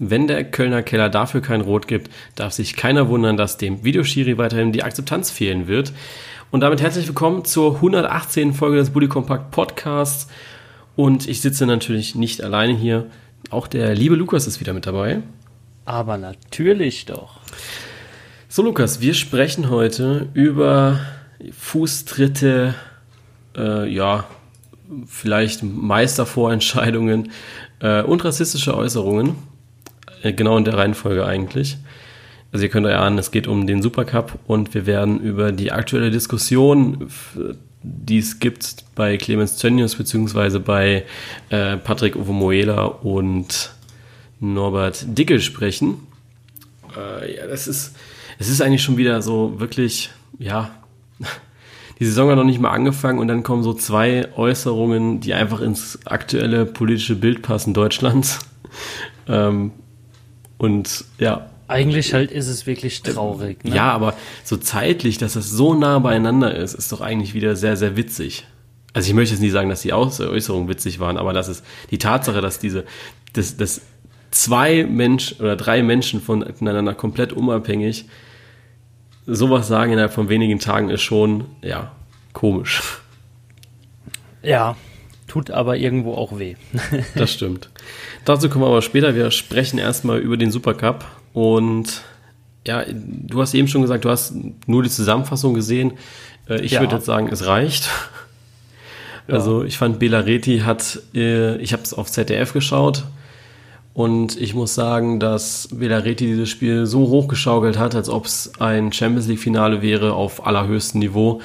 Wenn der Kölner Keller dafür kein Rot gibt, darf sich keiner wundern, dass dem Videoschiri weiterhin die Akzeptanz fehlen wird. Und damit herzlich willkommen zur 118. Folge des Bully Compact Podcasts. Und ich sitze natürlich nicht alleine hier. Auch der liebe Lukas ist wieder mit dabei. Aber natürlich doch. So, Lukas, wir sprechen heute über Fußtritte, äh, ja, vielleicht Meistervorentscheidungen äh, und rassistische Äußerungen. Äh, genau in der Reihenfolge eigentlich. Also ihr könnt euch ahnen, es geht um den Supercup und wir werden über die aktuelle Diskussion, die es gibt bei Clemens Tönnius beziehungsweise bei äh, Patrick Ovomoela und Norbert Dickel sprechen. Äh, ja, das ist, es ist eigentlich schon wieder so wirklich, ja, die Saison hat noch nicht mal angefangen und dann kommen so zwei Äußerungen, die einfach ins aktuelle politische Bild passen Deutschlands. ähm, und ja. Eigentlich halt ist es wirklich traurig. Ne? Ja, aber so zeitlich, dass das so nah beieinander ist, ist doch eigentlich wieder sehr, sehr witzig. Also ich möchte jetzt nicht sagen, dass die Äußerungen witzig waren, aber das ist die Tatsache, dass diese, dass, dass zwei Menschen oder drei Menschen voneinander komplett unabhängig sowas sagen innerhalb von wenigen Tagen ist schon, ja, komisch. Ja, tut aber irgendwo auch weh. das stimmt. Dazu kommen wir aber später. Wir sprechen erstmal über den Supercup und ja, du hast eben schon gesagt, du hast nur die Zusammenfassung gesehen. Äh, ich ja. würde jetzt sagen, es reicht. Ja. Also ich fand Bela Reti hat, äh, ich habe es auf ZDF geschaut und ich muss sagen, dass Velareti dieses Spiel so hochgeschaukelt hat, als ob es ein Champions League-Finale wäre auf allerhöchstem Niveau.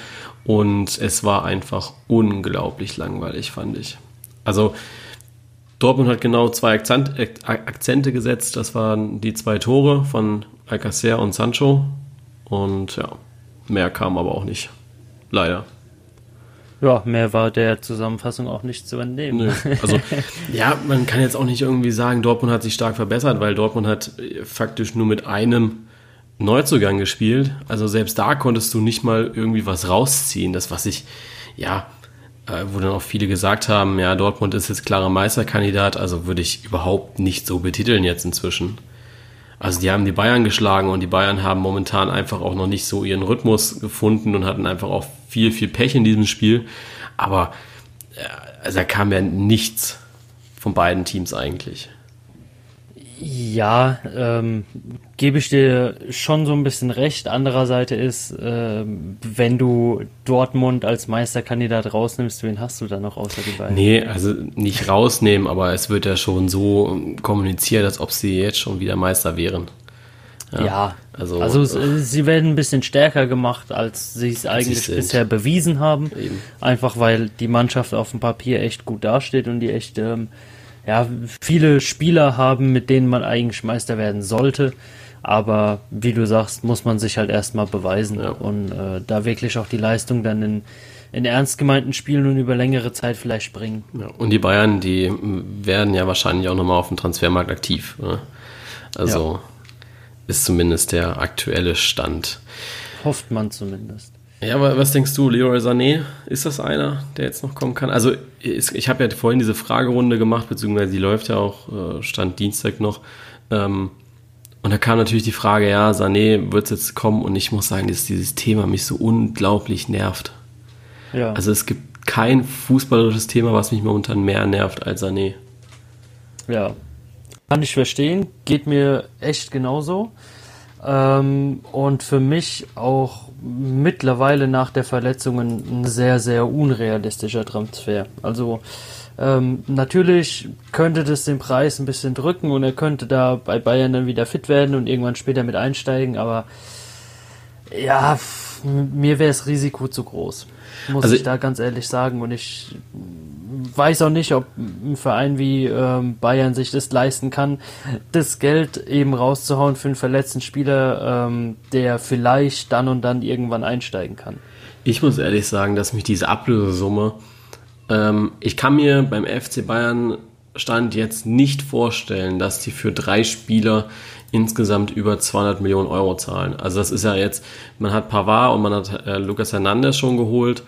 Und es war einfach unglaublich langweilig, fand ich. Also Dortmund hat genau zwei Akzente gesetzt. Das waren die zwei Tore von Alcacer und Sancho. Und ja, mehr kam aber auch nicht. Leider. Ja, mehr war der Zusammenfassung auch nicht zu entnehmen. Nö. Also, ja, man kann jetzt auch nicht irgendwie sagen, Dortmund hat sich stark verbessert, weil Dortmund hat faktisch nur mit einem Neuzugang gespielt. Also selbst da konntest du nicht mal irgendwie was rausziehen. Das, was ich, ja, äh, wo dann auch viele gesagt haben, ja, Dortmund ist jetzt klarer Meisterkandidat, also würde ich überhaupt nicht so betiteln jetzt inzwischen. Also die haben die Bayern geschlagen und die Bayern haben momentan einfach auch noch nicht so ihren Rhythmus gefunden und hatten einfach auch viel, viel Pech in diesem Spiel. Aber äh, also da kam ja nichts von beiden Teams eigentlich. Ja, ähm, gebe ich dir schon so ein bisschen recht. Andererseits ist, äh, wenn du Dortmund als Meisterkandidat rausnimmst, wen hast du da noch außer die beiden? Nee, also nicht rausnehmen, aber es wird ja schon so kommuniziert, als ob sie jetzt schon wieder Meister wären. Ja, ja also, also äh, sie werden ein bisschen stärker gemacht, als sie es eigentlich bisher bewiesen haben. Eben. Einfach weil die Mannschaft auf dem Papier echt gut dasteht und die echt ähm, ja, viele Spieler haben, mit denen man eigentlich Meister werden sollte. Aber wie du sagst, muss man sich halt erstmal beweisen ja. und äh, da wirklich auch die Leistung dann in, in ernst gemeinten Spielen und über längere Zeit vielleicht bringen. Ja, und die Bayern, die werden ja wahrscheinlich auch nochmal auf dem Transfermarkt aktiv. Ne? Also ja. ist zumindest der aktuelle Stand. Hofft man zumindest. Ja, aber was denkst du, Leroy Sané, ist das einer, der jetzt noch kommen kann? Also ich habe ja vorhin diese Fragerunde gemacht, beziehungsweise die läuft ja auch, äh, Stand Dienstag noch. Ähm, und da kam natürlich die Frage, ja, Sané wird jetzt kommen und ich muss sagen, dass dieses Thema mich so unglaublich nervt. Ja. Also es gibt kein fußballerisches Thema, was mich momentan mehr nervt als Sané. Ja, kann ich verstehen, geht mir echt genauso. Ähm, und für mich auch mittlerweile nach der Verletzung ein sehr, sehr unrealistischer Transfer. Also ähm, natürlich könnte das den Preis ein bisschen drücken und er könnte da bei Bayern dann wieder fit werden und irgendwann später mit einsteigen, aber ja, mir wäre das Risiko zu groß. Muss also ich da ganz ehrlich sagen. Und ich weiß auch nicht, ob ein Verein wie ähm, Bayern sich das leisten kann, das Geld eben rauszuhauen für einen verletzten Spieler, ähm, der vielleicht dann und dann irgendwann einsteigen kann. Ich muss ehrlich sagen, dass mich diese Ablösesumme, ähm, ich kann mir beim FC Bayern Stand jetzt nicht vorstellen, dass die für drei Spieler insgesamt über 200 Millionen Euro zahlen. Also das ist ja jetzt, man hat Pavard und man hat äh, Lucas Hernandez schon geholt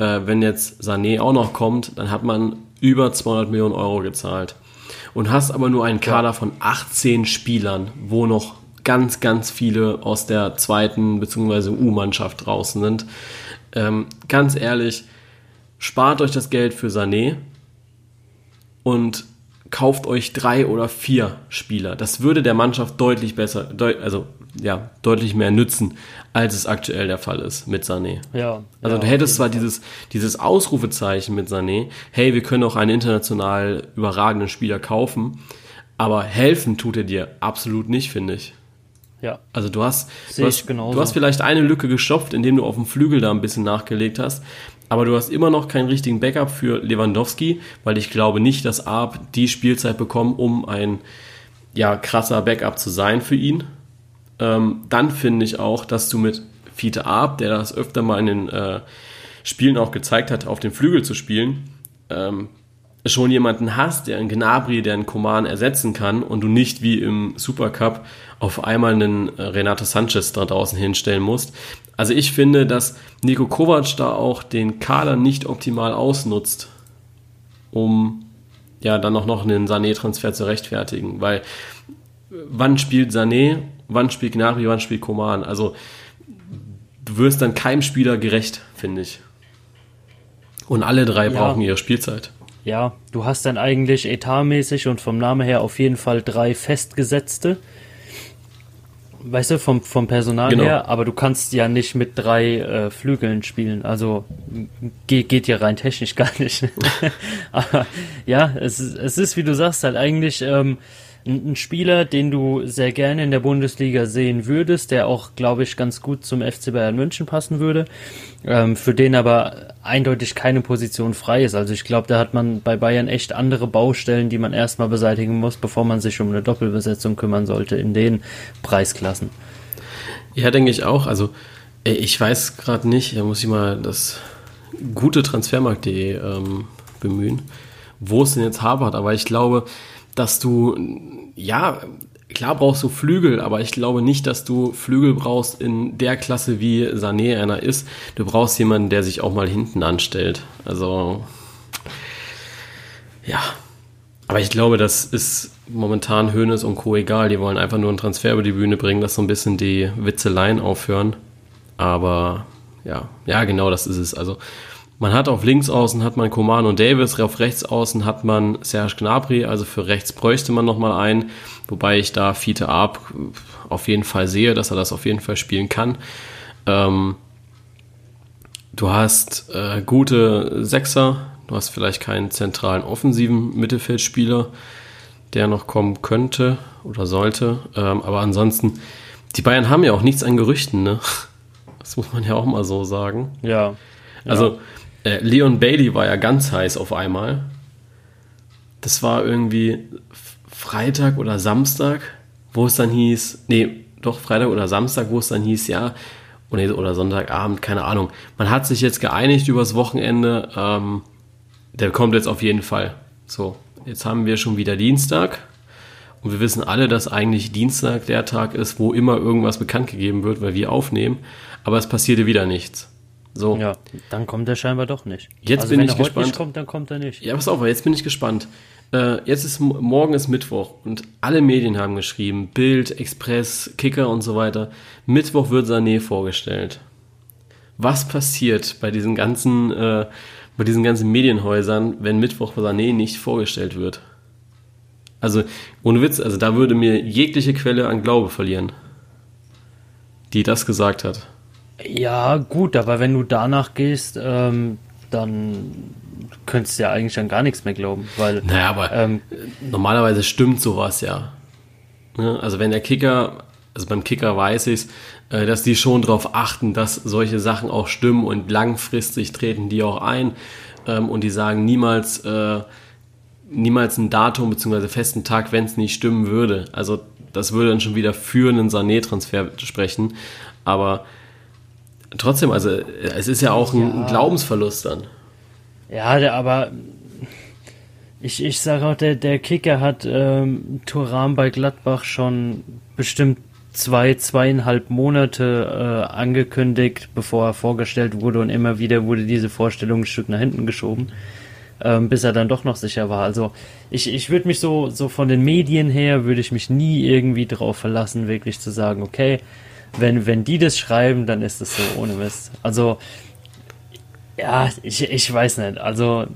äh, wenn jetzt Sané auch noch kommt, dann hat man über 200 Millionen Euro gezahlt. und hast aber nur einen Kader von 18 Spielern, wo noch ganz, ganz viele aus der zweiten bzw. U-Mannschaft draußen sind. Ähm, ganz ehrlich, spart euch das Geld für Sané und kauft euch drei oder vier Spieler. Das würde der Mannschaft deutlich besser, deut, also ja, deutlich mehr nützen, als es aktuell der Fall ist mit Sané. Ja. Also ja, du hättest zwar dieses, dieses Ausrufezeichen mit Sané, hey, wir können auch einen international überragenden Spieler kaufen, aber helfen tut er dir absolut nicht, finde ich. Ja. Also du hast, du hast, du hast vielleicht eine Lücke gestopft, indem du auf dem Flügel da ein bisschen nachgelegt hast, aber du hast immer noch keinen richtigen Backup für Lewandowski, weil ich glaube nicht, dass Arp die Spielzeit bekommt, um ein ja, krasser Backup zu sein für ihn. Ähm, dann finde ich auch, dass du mit Fiete Arp, der das öfter mal in den äh, Spielen auch gezeigt hat, auf dem Flügel zu spielen, ähm, schon jemanden hast, der einen Gnabry, der einen Koman ersetzen kann und du nicht wie im Supercup auf einmal einen äh, Renato Sanchez da draußen hinstellen musst. Also ich finde, dass Nico Kovac da auch den Kader nicht optimal ausnutzt, um ja dann auch noch einen Sané-Transfer zu rechtfertigen, weil wann spielt Sané, wann spielt Gnabry, wann spielt Koman? Also du wirst dann keinem Spieler gerecht, finde ich. Und alle drei Ja. brauchen ihre Spielzeit. Ja, du hast dann eigentlich etatmäßig und vom Namen her auf jeden Fall drei festgesetzte. Weißt du, vom, vom Personal Genau. her, aber du kannst ja nicht mit drei äh, Flügeln spielen. Also geht, geht ja rein technisch gar nicht. aber ja, es, ist- es ist, wie du sagst, halt eigentlich ähm, ein, Spieler, den du sehr gerne in der Bundesliga sehen würdest, der auch, glaube ich, ganz gut zum FC Bayern München passen würde, ähm, für den aber eindeutig keine Position frei ist. Also ich glaube, da hat man bei Bayern echt andere Baustellen, die man erstmal beseitigen muss, bevor man sich um eine Doppelbesetzung kümmern sollte in den Preisklassen. Ja, denke ich auch. Also, ey, ich weiß gerade nicht, da muss ich mal das gute Transfermarkt.de ähm, bemühen, wo es denn jetzt hapert. Aber ich glaube, dass du, ja, klar brauchst du Flügel, aber ich glaube nicht, dass du Flügel brauchst in der Klasse, wie Sané einer ist. Du brauchst jemanden, der sich auch mal hinten anstellt. Also, ja. Aber ich glaube, das ist momentan Hönes und Co. egal. Die wollen einfach nur einen Transfer über die Bühne bringen, dass so ein bisschen die Witzeleien aufhören. Aber ja, ja, genau das ist es. Also man hat auf links außen hat man Coman und Davis, auf rechts außen hat man Serge Gnabry, also für rechts bräuchte man nochmal einen, wobei ich da Fiete Arp auf jeden Fall sehe, dass er das auf jeden Fall spielen kann. Ähm, du hast äh, gute Sechser, du hast vielleicht keinen zentralen offensiven Mittelfeldspieler, der noch kommen könnte oder sollte, ähm, aber ansonsten, die Bayern haben ja auch nichts an Gerüchten, ne? Das muss man ja auch mal so sagen. Ja. Also äh, Leon Bailey war ja ganz heiß auf einmal. Das war irgendwie Freitag oder Samstag, wo es dann hieß, nee, doch Freitag oder Samstag, wo es dann hieß, ja, oh nee, oder Sonntagabend, keine Ahnung. Man hat sich jetzt geeinigt übers Wochenende, ähm, der kommt jetzt auf jeden Fall. So, jetzt haben wir schon wieder Dienstag. Und wir wissen alle, dass eigentlich Dienstag der Tag ist, wo immer irgendwas bekannt gegeben wird, weil wir aufnehmen. Aber es passierte wieder nichts. So. Ja, dann kommt er scheinbar doch nicht. Jetzt also bin wenn ich er heute gespannt. nicht kommt, dann kommt er nicht. Ja, pass auf, jetzt bin ich gespannt. Äh, jetzt ist morgen ist Mittwoch und alle Medien haben geschrieben, Bild, Express, Kicker und so weiter. Mittwoch wird Sané vorgestellt. Was passiert bei diesen ganzen, äh, bei diesen ganzen Medienhäusern, wenn Mittwoch Sané nicht vorgestellt wird? Also, ohne Witz, also da würde mir jegliche Quelle an Glaube verlieren, die das gesagt hat. Ja, gut, aber wenn du danach gehst, ähm, dann könntest du ja eigentlich an gar nichts mehr glauben, weil Naja, aber ähm, normalerweise stimmt sowas ja. Ne? Also wenn der Kicker, also beim Kicker weiß ich äh, dass die schon darauf achten, dass solche Sachen auch stimmen und langfristig treten die auch ein ähm, und die sagen niemals, äh, niemals ein Datum bzw. festen Tag, wenn es nicht stimmen würde. Also das würde dann schon wieder für einen Sané-Transfer sprechen. Aber trotzdem, also es ist ja auch ein Ja. Glaubensverlust dann. ja, der, aber ich, ich sage auch, der, der Kicker hat ähm, Thuram bei Gladbach schon bestimmt zwei, zweieinhalb Monate äh, angekündigt, bevor er vorgestellt wurde und immer wieder wurde diese Vorstellung ein Stück nach hinten geschoben. ähm, bis er dann doch noch sicher war. Also ich, ich würde mich so, so von den Medien her, würde ich mich nie irgendwie drauf verlassen, wirklich zu sagen, okay, wenn, wenn die das schreiben, dann ist das so ohne Mist. Also ja, ich, ich weiß nicht. Also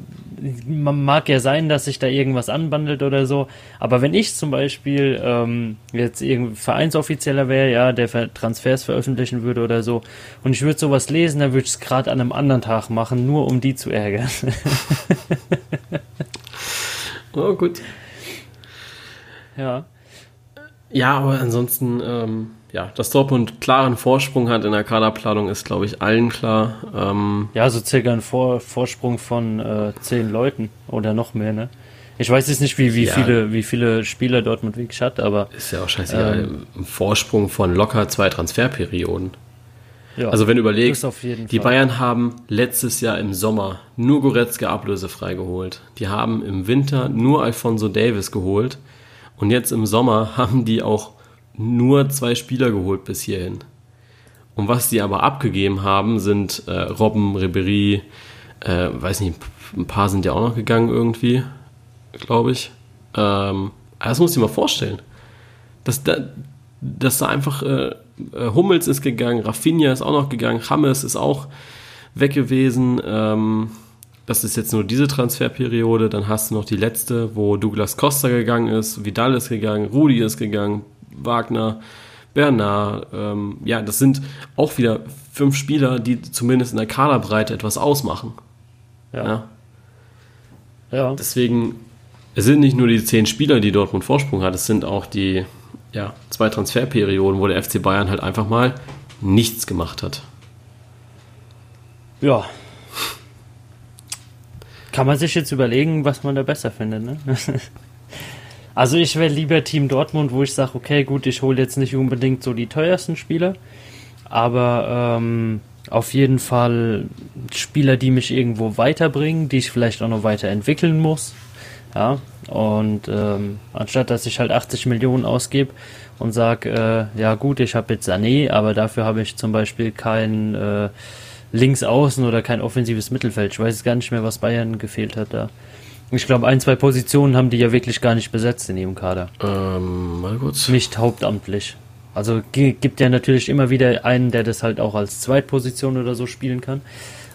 mag ja sein, dass sich da irgendwas anbandelt oder so, aber wenn ich zum Beispiel ähm, jetzt irgendwie Vereinsoffizieller wäre, ja, der Transfers veröffentlichen würde oder so, und ich würde sowas lesen, dann würde ich es gerade an einem anderen Tag machen, nur um die zu ärgern. oh, gut. Ja. Ja, aber ansonsten, ähm, ja, dass Dortmund klaren Vorsprung hat in der Kaderplanung, ist, glaube ich, allen klar. Ähm, ja, so circa ein Vor Vorsprung von äh, zehn Leuten oder noch mehr, ne? Ich weiß jetzt nicht, wie, wie, ja, viele, wie viele Spieler Dortmund wirklich hat, aber. Ist ja auch scheißegal. Ähm, ein Vorsprung von locker zwei Transferperioden. Ja, also wenn du überlegst, die. Bayern haben letztes Jahr im Sommer nur Goretzka ablösefrei geholt. Die haben im Winter nur Alfonso Davis geholt. Und jetzt im Sommer haben die auch nur zwei Spieler geholt bis hierhin. Und was die aber abgegeben haben, sind äh, Robben, Ribery, äh, weiß nicht, ein paar sind ja auch noch gegangen irgendwie, glaube ich. Ähm, das muss ich mir vorstellen. Dass da, dass da einfach äh, äh, Hummels ist gegangen, Rafinha ist auch noch gegangen, Hammes ist auch weg gewesen. Ähm, das ist jetzt nur diese Transferperiode. Dann hast du noch die letzte, wo Douglas Costa gegangen ist, Vidal ist gegangen, Rudi ist gegangen, Wagner, Bernard. Ähm, ja, das sind auch wieder fünf Spieler, die zumindest in der Kaderbreite etwas ausmachen. Ja. ja. ja. Deswegen, es sind nicht nur die zehn Spieler, die Dortmund Vorsprung hat, es sind auch die ja, zwei Transferperioden, wo der FC Bayern halt einfach mal nichts gemacht hat. Ja. Kann man sich jetzt überlegen, was man da besser findet, ne? Also ich wäre lieber Team Dortmund, wo ich sage, okay, gut, ich hole jetzt nicht unbedingt so die teuersten Spieler, aber ähm, auf jeden Fall Spieler, die mich irgendwo weiterbringen, die ich vielleicht auch noch weiterentwickeln muss. Ja, und ähm, anstatt dass ich halt 80 Millionen ausgebe und sage, äh, ja gut, ich habe jetzt Sané, aber dafür habe ich zum Beispiel kein äh, Linksaußen oder kein offensives Mittelfeld. Ich weiß gar nicht mehr, was Bayern gefehlt hat da. Ich glaube, ein, zwei Positionen haben die ja wirklich gar nicht besetzt in ihrem Kader. Ähm, mal kurz. Nicht hauptamtlich. Also gibt ja natürlich immer wieder einen, der das halt auch als Zweitposition oder so spielen kann.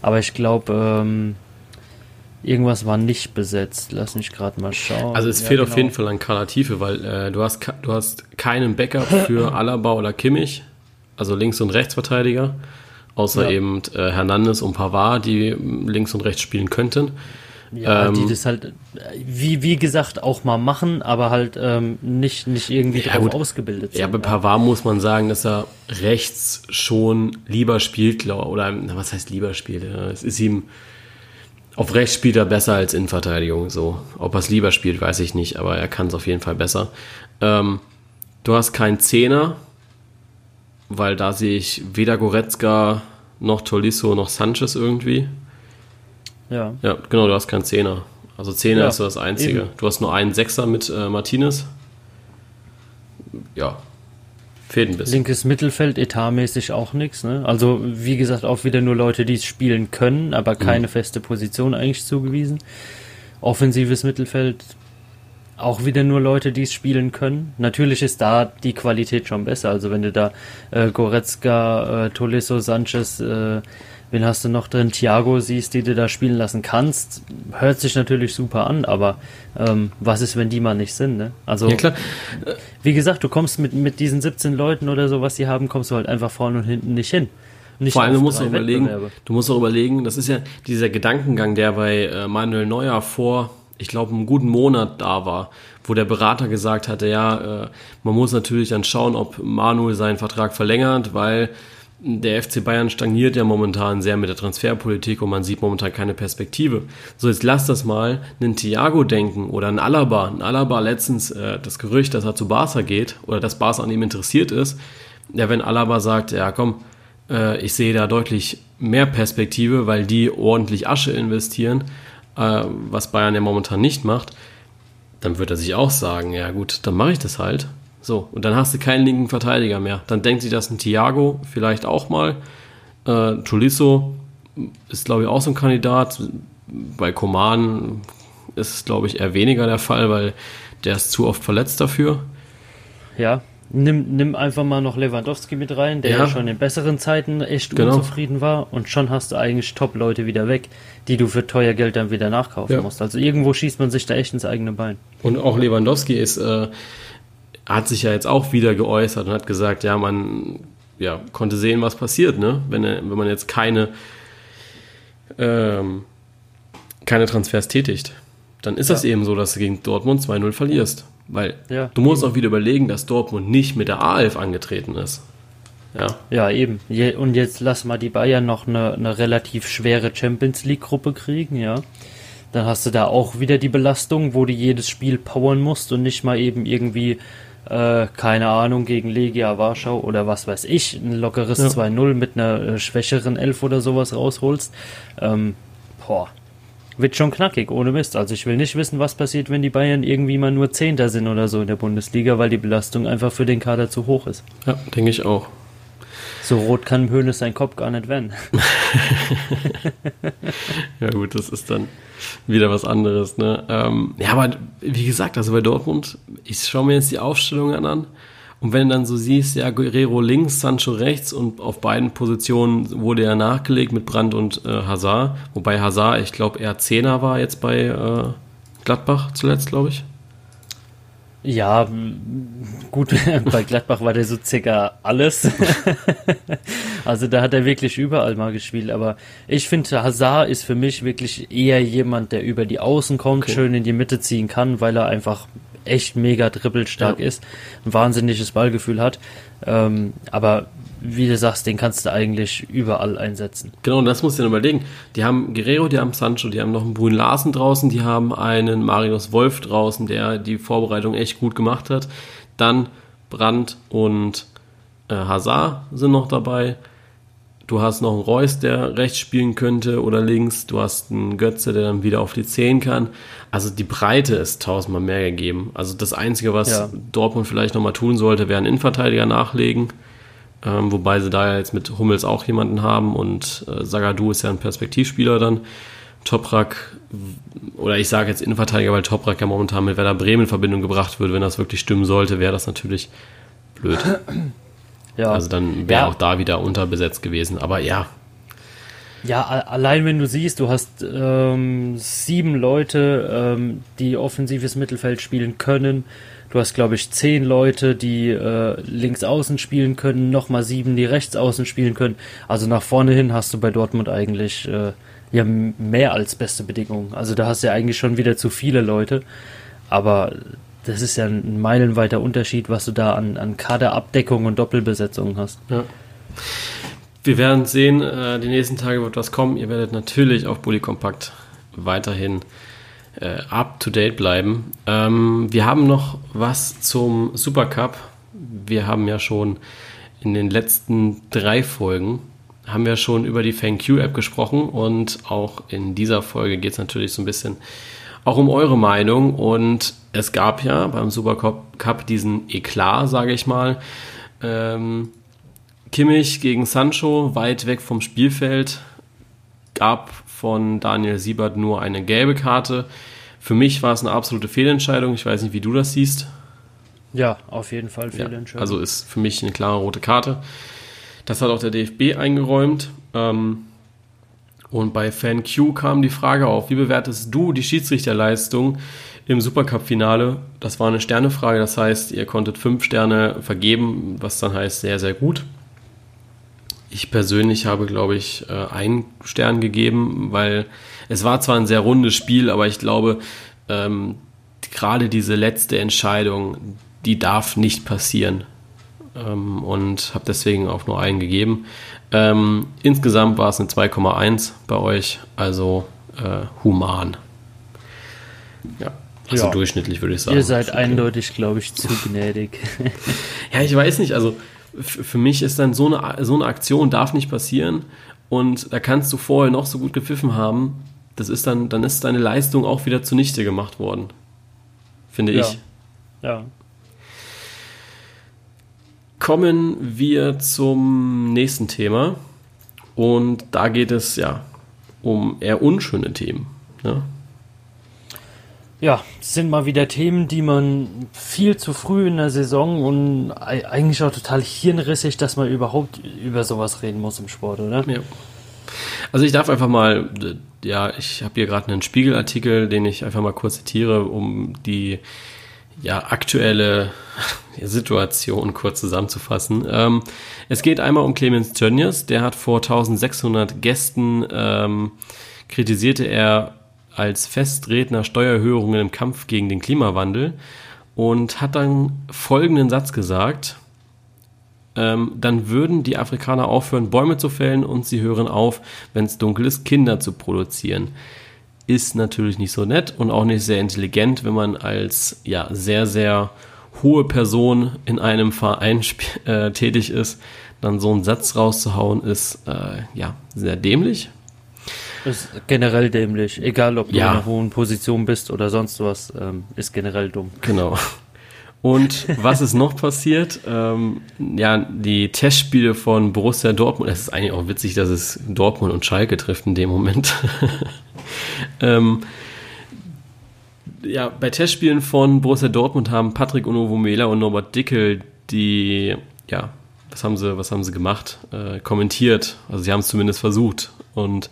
Aber ich glaube, ähm, irgendwas war nicht besetzt. Lass mich gerade mal schauen. Also es ja, fehlt genau. auf jeden Fall an Kadertiefe, weil äh, du, hast, du hast keinen Backup für Alaba oder Kimmich, also Links- und Rechtsverteidiger, außer ja. eben äh, Hernandez und Pavard, die links und rechts spielen könnten. Ja, ähm, die das halt, wie, wie gesagt, auch mal machen, aber halt ähm, nicht, nicht irgendwie ja, drauf gut. ausgebildet sind. Ja, bei Pavard muss man sagen, dass er rechts schon lieber spielt, oder na, was heißt lieber spielt? Es ist ihm, auf rechts spielt er besser als in Verteidigung. So. Ob er es lieber spielt, weiß ich nicht, aber er kann es auf jeden Fall besser. Ähm, du hast keinen Zehner, weil da sehe ich weder Goretzka noch Tolisso noch Sanchez irgendwie. Ja. Ja, genau, du hast keinen Zehner. Also Zehner ja, ist so das Einzige. Eben. Du hast nur einen Sechser mit äh, Martinez. Ja, fehlt ein bisschen. Linkes Mittelfeld, etatmäßig auch nichts. Ne? Also, wie gesagt, auch wieder nur Leute, die es spielen können, aber keine mhm. feste Position eigentlich zugewiesen. Offensives Mittelfeld, auch wieder nur Leute, die es spielen können. Natürlich ist da die Qualität schon besser. Also, wenn du da äh, Goretzka, äh, Tolisso, Sanchez, äh, wen hast du noch drin, Thiago siehst, die du da spielen lassen kannst, hört sich natürlich super an, aber ähm, was ist, wenn die mal nicht sind, ne? Also, ja, klar. wie gesagt, du kommst mit, mit diesen 17 Leuten oder so, was sie haben, kommst du halt einfach vorne und hinten nicht hin. Nicht Vor allem du musst auch überlegen, du musst auch überlegen, das ist ja dieser Gedankengang, der bei äh, Manuel Neuer vor, ich glaube, einem guten Monat da war, wo der Berater gesagt hatte, ja, äh, man muss natürlich dann schauen, ob Manuel seinen Vertrag verlängert, weil der FC Bayern stagniert ja momentan sehr mit der Transferpolitik und man sieht momentan keine Perspektive. So, jetzt lass das mal einen Thiago denken oder einen Alaba. Ein Alaba letztens äh, das Gerücht, dass er zu Barca geht oder dass Barca an ihm interessiert ist. Ja, wenn Alaba sagt, ja komm, äh, ich sehe da deutlich mehr Perspektive, weil die ordentlich Asche investieren, äh, was Bayern ja momentan nicht macht, dann wird er sich auch sagen, ja gut, dann mache ich das halt. So, und dann hast du keinen linken Verteidiger mehr. Dann denkt sich das ein Thiago vielleicht auch mal. Äh, Tolisso ist, glaube ich, auch so ein Kandidat. Bei Koman ist es, glaube ich, eher weniger der Fall, weil der ist zu oft verletzt dafür. Ja, nimm, nimm einfach mal noch Lewandowski mit rein, der ja, ja schon in besseren Zeiten echt genau. unzufrieden war und schon hast du eigentlich Top-Leute wieder weg, die du für teuer Geld dann wieder nachkaufen ja. musst. Also irgendwo schießt man sich da echt ins eigene Bein. Und auch Lewandowski ist, äh, hat sich ja jetzt auch wieder geäußert und hat gesagt, ja, man ja, konnte sehen, was passiert, ne? Wenn, wenn man jetzt keine, ähm, keine Transfers tätigt. Dann ist ja. das eben so, dass du gegen Dortmund 2-0 verlierst. Weil ja, du musst eben. auch wieder überlegen, dass Dortmund nicht mit der A11 angetreten ist. Ja. ja, eben. Und jetzt lass mal die Bayern noch eine, eine relativ schwere Champions League-Gruppe kriegen, ja. Dann hast du da auch wieder die Belastung, wo du jedes Spiel powern musst und nicht mal eben irgendwie, äh, keine Ahnung, gegen Legia Warschau oder was weiß ich, ein lockeres ja. 2-0 mit einer äh, schwächeren Elf oder sowas rausholst. Ähm, boah, wird schon knackig, ohne Mist. Also ich will nicht wissen, was passiert, wenn die Bayern irgendwie mal nur Zehnter sind oder so in der Bundesliga, weil die Belastung einfach für den Kader zu hoch ist. Ja, denke ich auch. So rot kann Hönes sein Kopf gar nicht werden. ja gut, das ist dann wieder was anderes. Ne? Ähm, ja, aber wie gesagt, also bei Dortmund, ich schaue mir jetzt die Aufstellungen an und wenn du dann so siehst, ja, Guerrero links, Sancho rechts und auf beiden Positionen wurde er nachgelegt mit Brandt und äh, Hazard. Wobei Hazard, ich glaube, eher Zehner war jetzt bei äh, Gladbach zuletzt, glaube ich. Ja, gut, bei Gladbach war der so circa alles. also da hat er wirklich überall mal gespielt. Aber ich finde, Hazard ist für mich wirklich eher jemand, der über die Außen kommt, okay. schön in die Mitte ziehen kann, weil er einfach echt mega dribbelstark ja. ist, ein wahnsinniges Ballgefühl hat. Ähm, aber wie du sagst, den kannst du eigentlich überall einsetzen. Genau, und das musst du dir überlegen. Die haben Guerrero, die haben Sancho, die haben noch einen Brun Larsen draußen, die haben einen Marius Wolf draußen, der die Vorbereitung echt gut gemacht hat. Dann Brandt und äh, Hazard sind noch dabei. Du hast noch einen Reus, der rechts spielen könnte oder links. Du hast einen Götze, der dann wieder auf die 10 kann. Also die Breite ist tausendmal mehr gegeben. Also das Einzige, was ja. Dortmund vielleicht nochmal tun sollte, wäre einen Innenverteidiger nachlegen. Ähm, wobei sie da ja jetzt mit Hummels auch jemanden haben und äh, Sagadu ist ja ein Perspektivspieler dann. Toprak, oder ich sage jetzt Innenverteidiger, weil Toprak ja momentan mit Werder Bremen in Verbindung gebracht wird. Wenn das wirklich stimmen sollte, wäre das natürlich blöd. Ja. Also dann wäre ja. auch da wieder unterbesetzt gewesen. Aber ja. Ja, allein wenn du siehst, du hast ähm, sieben Leute, ähm, die offensives Mittelfeld spielen können. Du hast, glaube ich, zehn Leute, die äh, links außen spielen können, nochmal sieben, die rechts außen spielen können. Also nach vorne hin hast du bei Dortmund eigentlich äh, ja mehr als beste Bedingungen. Also da hast du ja eigentlich schon wieder zu viele Leute. Aber das ist ja ein meilenweiter Unterschied, was du da an, an Kaderabdeckung und Doppelbesetzung hast. Ja. Wir werden sehen, äh, die nächsten Tage wird was kommen. Ihr werdet natürlich auf Bully Kompakt weiterhin äh, up to date bleiben. Ähm, wir haben noch was zum Supercup. Wir haben ja schon in den letzten drei Folgen haben wir schon über die FanQ-App gesprochen und auch in dieser Folge geht es natürlich so ein bisschen auch um eure Meinung. Und es gab ja beim Supercup diesen Eklat, sage ich mal. Ähm, Kimmich gegen Sancho, weit weg vom Spielfeld, gab von Daniel Siebert nur eine gelbe Karte. Für mich war es eine absolute Fehlentscheidung. Ich weiß nicht, wie du das siehst. Ja, auf jeden Fall Fehlentscheidung. Ja, also ist für mich eine klare rote Karte. Das hat auch der DFB eingeräumt. Ähm, und bei FanQ kam die Frage auf, wie bewertest du die Schiedsrichterleistung im Supercup-Finale? Das war eine Sternefrage, das heißt, ihr konntet fünf Sterne vergeben, was dann heißt sehr, sehr gut. Ich persönlich habe, glaube ich, äh, einen Stern gegeben, weil es war zwar ein sehr rundes Spiel, aber ich glaube, ähm, gerade diese letzte Entscheidung, die darf nicht passieren. Ähm, und habe deswegen auch nur einen gegeben. Ähm, insgesamt war es eine 2,1 bei euch, also äh, human. Ja, also ja. durchschnittlich würde ich sagen. Ihr seid okay. eindeutig, glaube ich, zu gnädig. ja, ich weiß nicht, also für mich ist dann so eine, so eine Aktion darf nicht passieren und da kannst du vorher noch so gut gepfiffen haben, das ist dann, dann ist deine Leistung auch wieder zunichte gemacht worden. Finde ja. ich. Ja. Kommen wir zum nächsten Thema. Und da geht es ja um eher unschöne Themen. Ne? Ja, sind mal wieder Themen, die man viel zu früh in der Saison und eigentlich auch total hirnrissig, dass man überhaupt über sowas reden muss im Sport, oder? Ja. Also ich darf einfach mal, ja, ich habe hier gerade einen Spiegelartikel, den ich einfach mal kurz zitiere, um die ja, aktuelle Situation kurz zusammenzufassen. Ähm, es geht einmal um Clemens Tönnies, der hat vor 1600 Gästen ähm, kritisierte er als Festredner Steuererhöhungen im Kampf gegen den Klimawandel und hat dann folgenden Satz gesagt. Ähm, dann würden die Afrikaner aufhören, Bäume zu fällen und sie hören auf, wenn es dunkel ist, Kinder zu produzieren. Ist natürlich nicht so nett und auch nicht sehr intelligent, wenn man als ja, sehr, sehr hohe Person in einem Verein äh, tätig ist, dann so einen Satz rauszuhauen, ist äh, ja sehr dämlich. Ist generell dämlich. Egal, ob du ja. in einer hohen Position bist oder sonst was, ähm, ist generell dumm. Genau. Und was ist noch passiert? Ähm, ja, die Testspiele von Borussia Dortmund. Es ist eigentlich auch witzig, dass es Dortmund und Schalke trifft in dem Moment. ähm, ja, bei Testspielen von Borussia Dortmund haben Patrick Onovomela und Norbert Dickel die, ja, was haben sie, was haben sie gemacht? Äh, kommentiert. Also sie haben es zumindest versucht. Und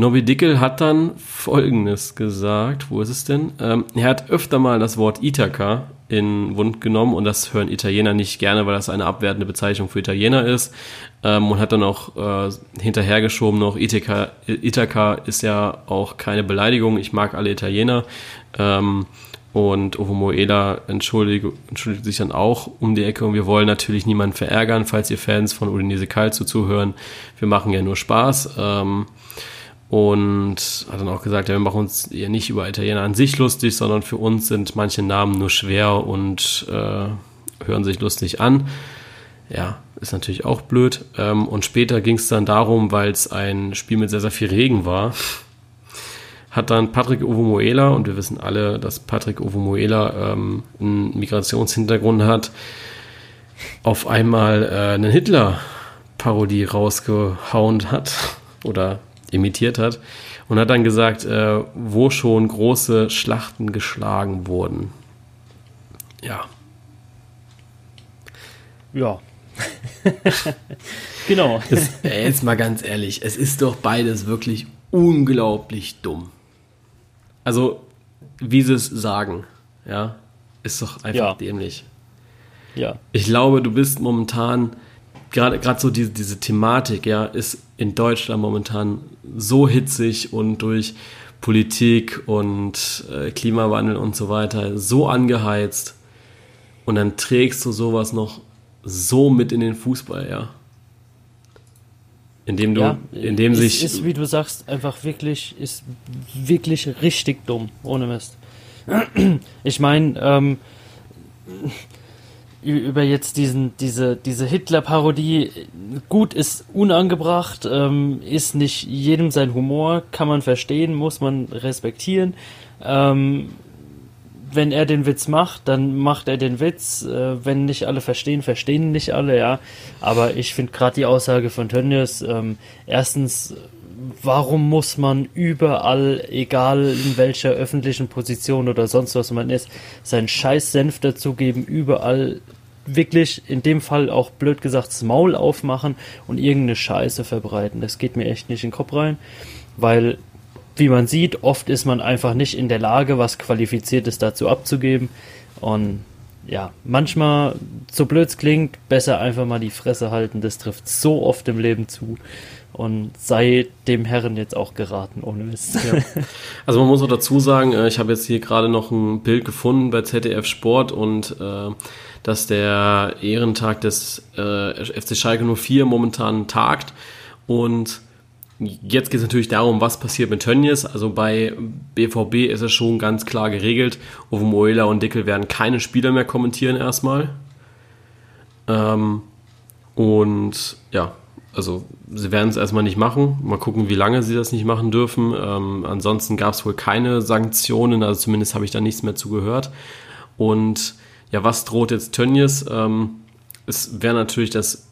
Nobby Dickel hat dann Folgendes gesagt. Wo ist es denn? Ähm, er hat öfter mal das Wort Ithaka in Wund genommen und das hören Italiener nicht gerne, weil das eine abwertende Bezeichnung für Italiener ist. Ähm, und hat dann auch äh, hinterhergeschoben noch, Ithaka, Ithaka ist ja auch keine Beleidigung. Ich mag alle Italiener. Ähm, und Ovo Moela entschuldigt, entschuldigt sich dann auch um die Ecke und wir wollen natürlich niemanden verärgern, falls ihr Fans von Udinese Calcio zuhören. Wir machen ja nur Spaß. Ähm, und hat dann auch gesagt, ja, wir machen uns ja nicht über Italiener an sich lustig, sondern für uns sind manche Namen nur schwer und äh, hören sich lustig an. Ja, ist natürlich auch blöd. Ähm, und später ging es dann darum, weil es ein Spiel mit sehr, sehr viel Regen war, hat dann Patrick Ovomoela, und wir wissen alle, dass Patrick Ovomoela ähm, einen Migrationshintergrund hat, auf einmal äh, eine Hitler-Parodie rausgehauen hat oder imitiert hat und hat dann gesagt, äh, wo schon große Schlachten geschlagen wurden. Ja. Ja. genau. Das, jetzt mal ganz ehrlich, es ist doch beides wirklich unglaublich dumm. Also, wie sie es sagen, ja, ist doch einfach ja. dämlich. Ja. Ich glaube, du bist momentan gerade gerade so diese, diese Thematik, ja, ist in Deutschland momentan so hitzig und durch Politik und äh, Klimawandel und so weiter so angeheizt und dann trägst du sowas noch so mit in den Fußball, ja. Indem du, ja, indem sich. Ist, wie du sagst, einfach wirklich, ist wirklich richtig dumm, ohne Mist. Ich meine, ähm, über jetzt diesen, diese, diese Hitler-Parodie. Gut, ist unangebracht, ähm, ist nicht jedem sein Humor, kann man verstehen, muss man respektieren. Ähm, wenn er den Witz macht, dann macht er den Witz. Äh, wenn nicht alle verstehen, verstehen nicht alle, ja. Aber ich finde gerade die Aussage von Tönnies, ähm, erstens, warum muss man überall, egal in welcher öffentlichen Position oder sonst was man ist, seinen scheiß Senf dazugeben, überall wirklich in dem Fall auch blöd gesagt das Maul aufmachen und irgendeine Scheiße verbreiten. Das geht mir echt nicht in den Kopf rein, weil wie man sieht, oft ist man einfach nicht in der Lage, was Qualifiziertes dazu abzugeben und ja, manchmal, so blöd es klingt, besser einfach mal die Fresse halten. Das trifft so oft im Leben zu und sei dem Herren jetzt auch geraten, ohne Mist. Ja. Also man muss auch dazu sagen, äh, ich habe jetzt hier gerade noch ein Bild gefunden bei ZDF Sport und äh, dass der Ehrentag des äh, FC Schalke 04 momentan tagt und Jetzt geht es natürlich darum, was passiert mit Tönnies. Also bei BVB ist es schon ganz klar geregelt. Ovo Moela und Dickel werden keine Spieler mehr kommentieren erstmal. Ähm, und ja, also sie werden es erstmal nicht machen. Mal gucken, wie lange sie das nicht machen dürfen. Ähm, ansonsten gab es wohl keine Sanktionen, also zumindest habe ich da nichts mehr zugehört. Und ja, was droht jetzt Tönnies? Ähm, es wäre natürlich das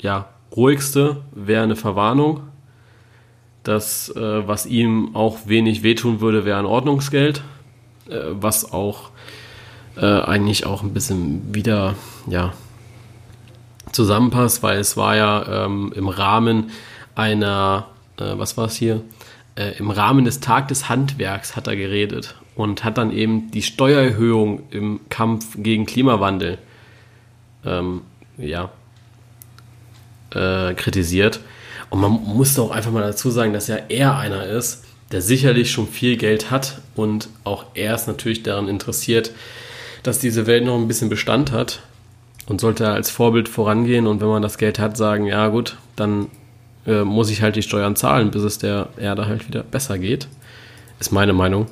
ja, ruhigste, wäre eine Verwarnung. Das, äh, was ihm auch wenig wehtun würde, wäre ein Ordnungsgeld, äh, was auch äh, eigentlich auch ein bisschen wieder, ja, zusammenpasst, weil es war ja ähm, im Rahmen einer, äh, was war es hier? Äh, Im Rahmen des Tag des Handwerks hat er geredet und hat dann eben die Steuererhöhung im Kampf gegen Klimawandel ähm, ja, äh, kritisiert. Und man muss doch einfach mal dazu sagen, dass ja er einer ist, der sicherlich schon viel Geld hat und auch er ist natürlich daran interessiert, dass diese Welt noch ein bisschen Bestand hat und sollte als Vorbild vorangehen und wenn man das Geld hat, sagen, ja gut, dann äh, muss ich halt die Steuern zahlen, bis es der Erde halt wieder besser geht. Ist meine Meinung.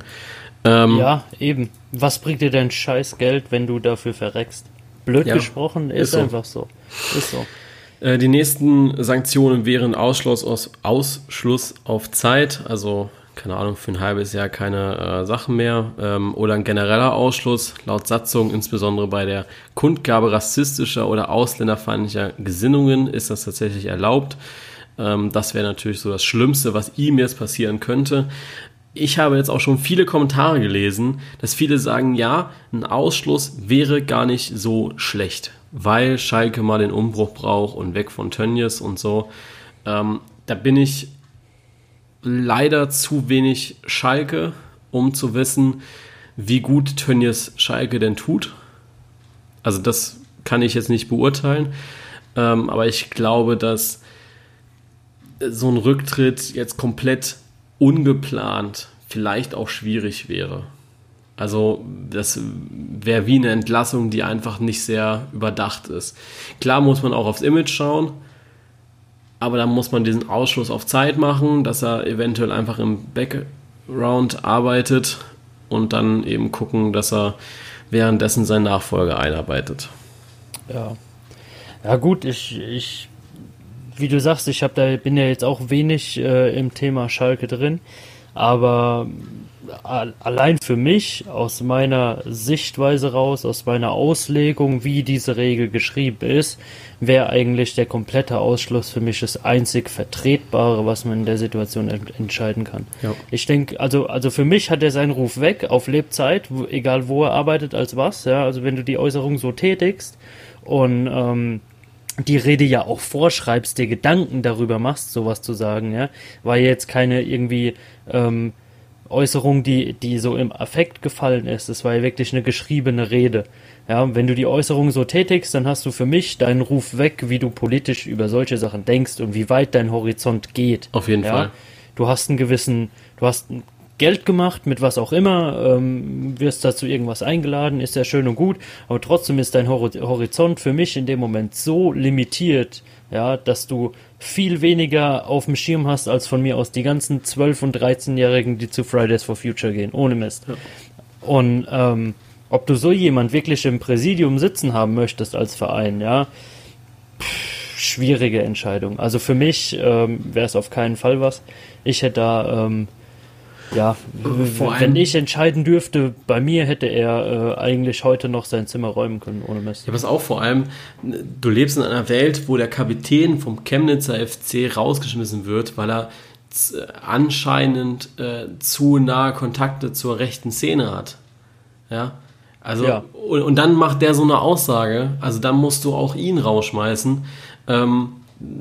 Ähm, ja, eben. Was bringt dir denn scheiß Geld, wenn du dafür verreckst? Blöd ja, gesprochen, ist, ist so. einfach so. Ist so. Äh, die nächsten Sanktionen wären Ausschluss, aus, Ausschluss auf Zeit, also keine Ahnung, für ein halbes Jahr keine äh, Sachen mehr ähm, oder ein genereller Ausschluss laut Satzung, insbesondere bei der Kundgabe rassistischer oder ausländerfeindlicher Gesinnungen ist das tatsächlich erlaubt. Ähm, das wäre natürlich so das Schlimmste, was ihm jetzt passieren könnte. Ich habe jetzt auch schon viele Kommentare gelesen, dass viele sagen, ja, ein Ausschluss wäre gar nicht so schlecht, weil Schalke mal den Umbruch braucht und weg von Tönnies und so. Ähm, da bin ich leider zu wenig Schalke, um zu wissen, wie gut Tönnies Schalke denn tut. Also das kann ich jetzt nicht beurteilen. Ähm, aber ich glaube, dass so ein Rücktritt jetzt komplett ungeplant vielleicht auch schwierig wäre. Also das wäre wie eine Entlassung, die einfach nicht sehr überdacht ist. Klar muss man auch aufs Image schauen, aber dann muss man diesen Ausschluss auf Zeit machen, dass er eventuell einfach im Background arbeitet und dann eben gucken, dass er währenddessen seinen Nachfolger einarbeitet. Ja. Ja gut, ich, ich wie du sagst, ich hab da bin ja jetzt auch wenig äh, im Thema Schalke drin, aber allein für mich aus meiner Sichtweise raus, aus meiner Auslegung, wie diese Regel geschrieben ist, wäre eigentlich der komplette Ausschluss für mich das einzig Vertretbare, was man in der Situation ent entscheiden kann. Ja. Ich denke, also, also für mich hat er seinen Ruf weg auf Lebzeit, egal wo er arbeitet, als was. Ja, also wenn du die Äußerung so tätigst und ähm, die Rede ja auch vorschreibst, dir Gedanken darüber machst, sowas zu sagen, ja, war jetzt keine irgendwie ähm, Äußerung, die, die so im Affekt gefallen ist. Es war ja wirklich eine geschriebene Rede. Ja, wenn du die Äußerung so tätigst, dann hast du für mich deinen Ruf weg, wie du politisch über solche Sachen denkst und wie weit dein Horizont geht. Auf jeden ja? Fall. Du hast einen gewissen, du hast Geld gemacht mit was auch immer, ähm, wirst dazu irgendwas eingeladen, ist ja schön und gut, aber trotzdem ist dein Horizont für mich in dem Moment so limitiert, ja, dass du viel weniger auf dem Schirm hast als von mir aus die ganzen 12- und 13-Jährigen, die zu Fridays for Future gehen, ohne Mist. Ja. Und ähm, ob du so jemand wirklich im Präsidium sitzen haben möchtest als Verein, ja, pff, schwierige Entscheidung. Also für mich ähm, wäre es auf keinen Fall was. Ich hätte da ähm, ja, Vor wenn ich entscheiden dürfte, bei mir hätte er äh, eigentlich heute noch sein Zimmer räumen können, ohne Mist. Ja, was auch vor allem, du lebst in einer Welt, wo der Kapitän vom Chemnitzer FC rausgeschmissen wird, weil er anscheinend äh, zu nahe Kontakte zur rechten Szene hat. Ja. Also, ja. Und, und, dann macht der so eine Aussage, also dann musst du auch ihn rausschmeißen. Ähm,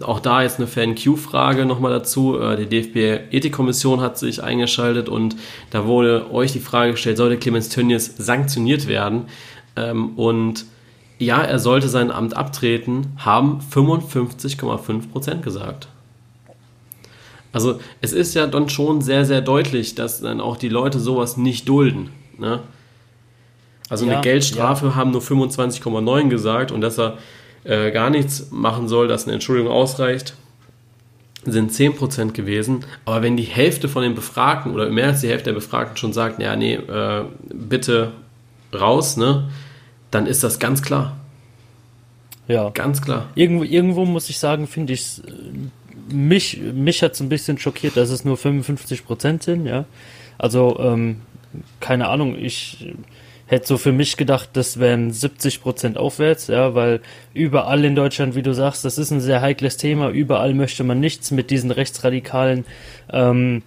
auch da jetzt eine Fan-Q-Frage nochmal dazu. Äh, die DFB-Ethikkommission hat sich eingeschaltet und da wurde euch die Frage gestellt, sollte Clemens Tönnies sanktioniert werden? Ähm, und ja, er sollte sein Amt abtreten, haben 55,5% gesagt. Also es ist ja dann schon sehr, sehr deutlich, dass dann auch die Leute sowas nicht dulden. Ne? Also ja, eine Geldstrafe ja. haben nur 25,9 gesagt und dass er äh, gar nichts machen soll, dass eine Entschuldigung ausreicht, sind 10% gewesen. Aber wenn die Hälfte von den Befragten oder mehr als die Hälfte der Befragten schon sagt, ja, nee, äh, bitte raus, ne, dann ist das ganz klar. Ja. Ganz klar. Irgendwo, irgendwo muss ich sagen, finde ich mich, mich hat es ein bisschen schockiert, dass es nur 55% sind, ja. Also, ähm, keine Ahnung, ich hätte so für mich gedacht, das wären 70 Prozent aufwärts, ja, weil überall in Deutschland, wie du sagst, das ist ein sehr heikles Thema. Überall möchte man nichts mit diesen rechtsradikalen ähm,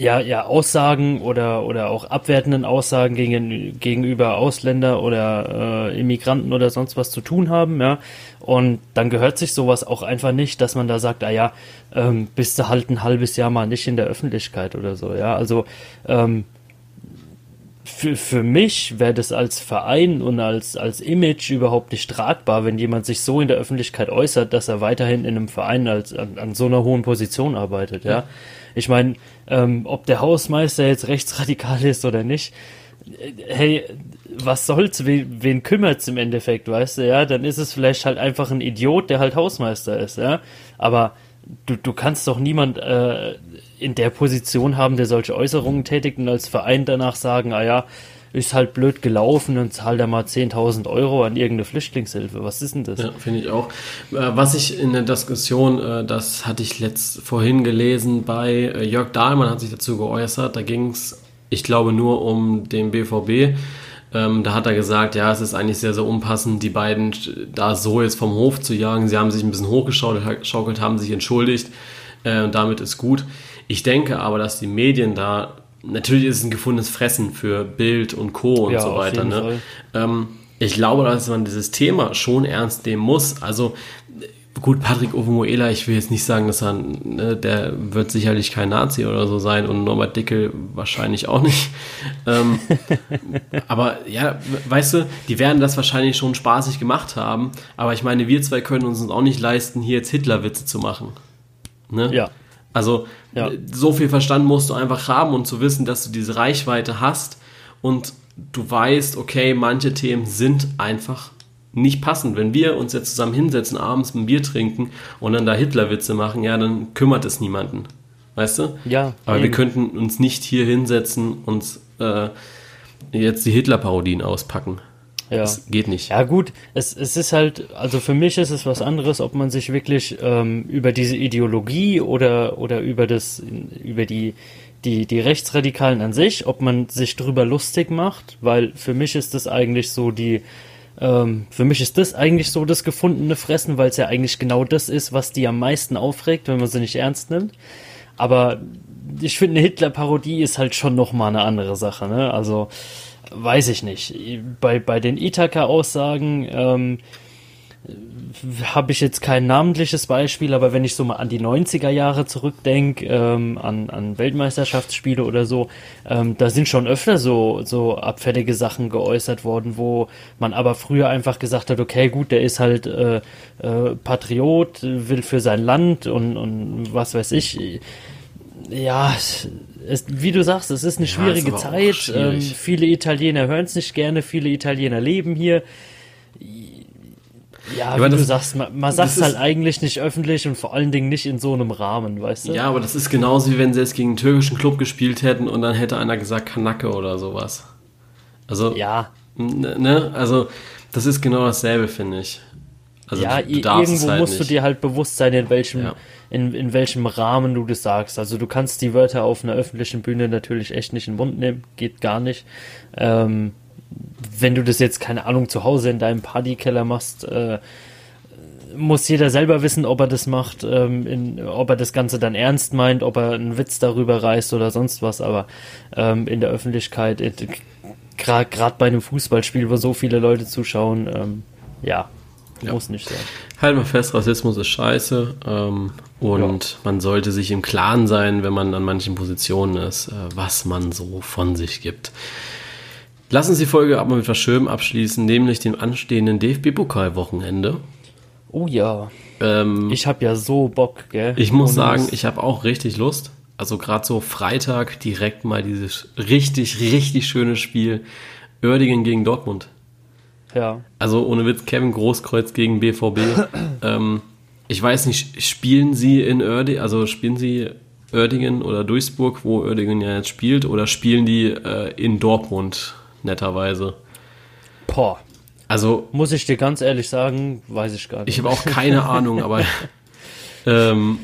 ja, ja, Aussagen oder, oder auch abwertenden Aussagen gegen, gegenüber Ausländer oder äh, Immigranten oder sonst was zu tun haben, ja. Und dann gehört sich sowas auch einfach nicht, dass man da sagt, ah ja, ähm, bist du halt ein halbes Jahr mal nicht in der Öffentlichkeit oder so, ja. Also ähm, für, für mich wäre das als Verein und als, als Image überhaupt nicht tragbar, wenn jemand sich so in der Öffentlichkeit äußert, dass er weiterhin in einem Verein als, an, an so einer hohen Position arbeitet, ja. Ich meine, ähm, ob der Hausmeister jetzt rechtsradikal ist oder nicht, äh, hey, was soll's, wen, wen kümmert's im Endeffekt, weißt du, ja, dann ist es vielleicht halt einfach ein Idiot, der halt Hausmeister ist, ja, aber du, du kannst doch niemand äh, in der Position haben, der solche Äußerungen tätigt und als Verein danach sagen, ah ja, ist halt blöd gelaufen und zahlt da mal 10.000 Euro an irgendeine Flüchtlingshilfe. Was ist denn das? Ja, finde ich auch. Äh, was ich in der Diskussion, äh, das hatte ich letzt vorhin gelesen, bei äh, Jörg Dahlmann hat sich dazu geäußert, da ging es, ich glaube, nur um den BVB. Ähm, da hat er gesagt, ja, es ist eigentlich sehr, sehr unpassend, die beiden da so jetzt vom Hof zu jagen. Sie haben sich ein bisschen hochgeschaukelt, haben sich entschuldigt und damit ist gut. Ich denke aber, dass die Medien da natürlich ist es ein gefundenes Fressen für Bild und Co. und ja, so weiter. Ne? Ähm, ich glaube, dass man dieses Thema schon ernst nehmen muss. Also gut, Patrick Ovomoela, ich will jetzt nicht sagen, dass er, ne, der wird sicherlich kein Nazi oder so sein und Norbert Dickel wahrscheinlich auch nicht. Ähm, aber ja, weißt du, die werden das wahrscheinlich schon spaßig gemacht haben. Aber ich meine, wir zwei können uns auch nicht leisten, hier jetzt Hitlerwitze zu machen. Ne? Ja. Also ja. so viel Verstand musst du einfach haben und zu wissen, dass du diese Reichweite hast und du weißt, okay, manche Themen sind einfach nicht passend. Wenn wir uns jetzt zusammen hinsetzen, abends ein Bier trinken und dann da Hitlerwitze machen, ja, dann kümmert es niemanden. Weißt du? Ja. Aber eben. wir könnten uns nicht hier hinsetzen und äh, jetzt die Hitler-Parodien auspacken. Ja. Das geht nicht. Ja, gut, es, es ist halt, also für mich ist es was anderes, ob man sich wirklich ähm, über diese Ideologie oder, oder über das, über die, die, die Rechtsradikalen an sich, ob man sich drüber lustig macht, weil für mich ist das eigentlich so die, ähm, für mich ist das eigentlich so das gefundene Fressen, weil es ja eigentlich genau das ist, was die am meisten aufregt, wenn man sie nicht ernst nimmt. Aber ich finde, eine Hitler-Parodie ist halt schon nochmal eine andere Sache, ne? Also, weiß ich nicht. Bei, bei den Ithaka-Aussagen ähm, habe ich jetzt kein namentliches Beispiel, aber wenn ich so mal an die 90er Jahre zurückdenke, ähm, an, an Weltmeisterschaftsspiele oder so, ähm, da sind schon öfter so, so abfällige Sachen geäußert worden, wo man aber früher einfach gesagt hat, okay, gut, der ist halt äh, äh, Patriot, will für sein Land und, und was weiß ich. Ja, es, wie du sagst, es ist eine ja, schwierige ist Zeit. Schwierig. Ähm, viele Italiener hören es nicht gerne, viele Italiener leben hier. Ja, ja wie das, du sagst, man, man sagt es halt eigentlich nicht öffentlich und vor allen Dingen nicht in so einem Rahmen, weißt du? Ja, aber das ist genauso wie wenn sie jetzt gegen einen türkischen Club gespielt hätten und dann hätte einer gesagt Kanake oder sowas. Also, ja. Ne, also, das ist genau dasselbe, finde ich. Also, ja, irgendwo halt musst nicht. du dir halt bewusst sein, in welchem ja in, in welchem Rahmen du das sagst. Also du kannst die Wörter auf einer öffentlichen Bühne natürlich echt nicht in den Mund nehmen, geht gar nicht. Ähm, wenn du das jetzt, keine Ahnung, zu Hause in deinem Partykeller machst, äh, muss jeder selber wissen, ob er das macht, ähm, in, ob er das Ganze dann ernst meint, ob er einen Witz darüber reißt oder sonst was, aber ähm, in der Öffentlichkeit, gerade bei einem Fußballspiel, wo so viele Leute zuschauen, ähm, ja, ja. Muss nicht sein. Halt mal fest, Rassismus ist scheiße ähm, und ja. man sollte sich im Klaren sein, wenn man an manchen Positionen ist, äh, was man so von sich gibt. Lass uns die Folge aber mit was Schönem abschließen, nämlich dem anstehenden DFB-Pokal-Wochenende. Oh ja. Ähm, ich habe ja so Bock, gell? Ich muss sagen, ich habe auch richtig Lust. Also gerade so Freitag direkt mal dieses richtig, richtig schöne Spiel Oerdingen gegen Dortmund. Ja. Also ohne Witz, Kevin Großkreuz gegen BVB. ähm, ich weiß nicht, spielen sie in Oerdingen, also spielen sie Oerdingen oder Duisburg, wo Oerdingen ja jetzt spielt, oder spielen die äh, in Dortmund, netterweise? Boah. Also. Muss ich dir ganz ehrlich sagen, weiß ich gar nicht. Ich habe auch keine Ahnung, aber ähm,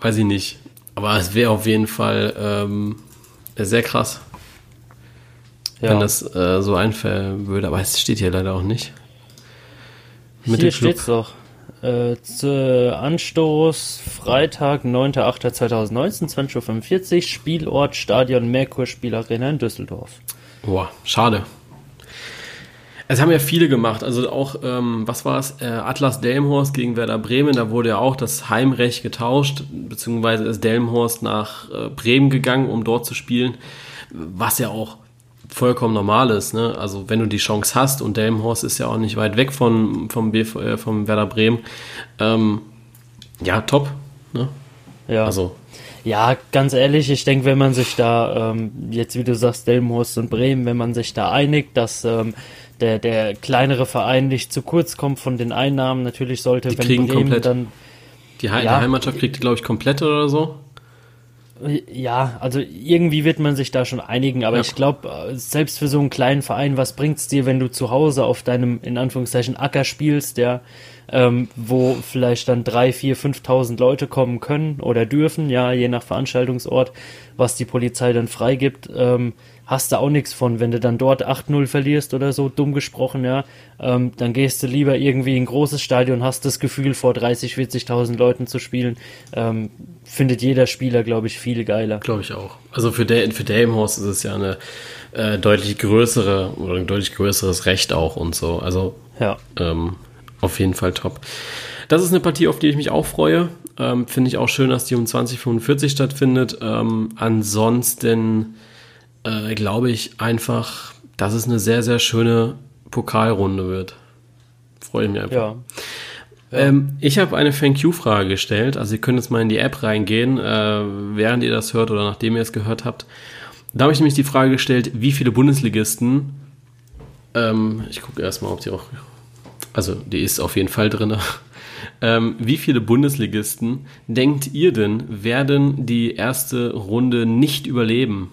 weiß ich nicht. Aber es wäre auf jeden Fall ähm, sehr krass. Ja. wenn das äh, so einfallen würde. Aber es steht hier leider auch nicht. Mit hier steht es doch. Äh, Anstoß Freitag, 9.8.2019, 20.45 Uhr, Spielort Stadion Merkur Spielarena in Düsseldorf. Boah, schade. Es haben ja viele gemacht, also auch, ähm, was war es, äh, Atlas Delmhorst gegen Werder Bremen, da wurde ja auch das Heimrecht getauscht, beziehungsweise ist Delmhorst nach äh, Bremen gegangen, um dort zu spielen, was ja auch vollkommen normal ist. Ne? Also wenn du die Chance hast und Delmenhorst ist ja auch nicht weit weg von, vom, BV, äh, vom Werder Bremen, ähm, ja, top. Ne? Ja. Also. Ja, ganz ehrlich, ich denke, wenn man sich da, ähm, jetzt wie du sagst, Delmenhorst und Bremen, wenn man sich da einigt, dass ähm, der, der kleinere Verein nicht zu kurz kommt von den Einnahmen, natürlich sollte, die wenn kriegen Bremen komplett, dann... Die, He ja, Heimmannschaft kriegt, glaube ich, komplett oder so. Ja, also irgendwie wird man sich da schon einigen, aber ja. ich glaube, äh, selbst für so einen kleinen Verein, was bringt's dir, wenn du zu Hause auf deinem, in Anführungszeichen, Acker spielst, der, ähm, wo vielleicht dann drei, vier, fünftausend Leute kommen können oder dürfen, ja, je nach Veranstaltungsort, was die Polizei dann freigibt, ähm, hast du auch nichts von. Wenn du dann dort 8-0 verlierst oder so, dumm gesprochen, ja, ähm, dann gehst du lieber irgendwie in ein großes Stadion, hast das Gefühl, vor 30, 40.000 Leuten zu spielen. Ähm, findet jeder Spieler, glaube ich, viel geiler. Glaube ich auch. Also für, De für Delmenhorst ist es ja eine äh, deutlich größere oder ein deutlich größeres Recht auch und so. Also ja. ähm, auf jeden Fall top. Das ist eine Partie, auf die ich mich auch freue. Ähm, Finde ich auch schön, dass die um 2045 stattfindet. Ähm, ansonsten äh, glaube ich einfach, dass es eine sehr, sehr schöne Pokalrunde wird. Freue ich mich einfach. Ja. Ähm, ich habe eine Thank You-Frage gestellt. Also ihr könnt jetzt mal in die App reingehen, äh, während ihr das hört oder nachdem ihr es gehört habt. Da habe ich nämlich die Frage gestellt, wie viele Bundesligisten, ähm, ich gucke erstmal, ob die auch, also die ist auf jeden Fall drin. Ähm, wie viele Bundesligisten denkt ihr denn, werden die erste Runde nicht überleben?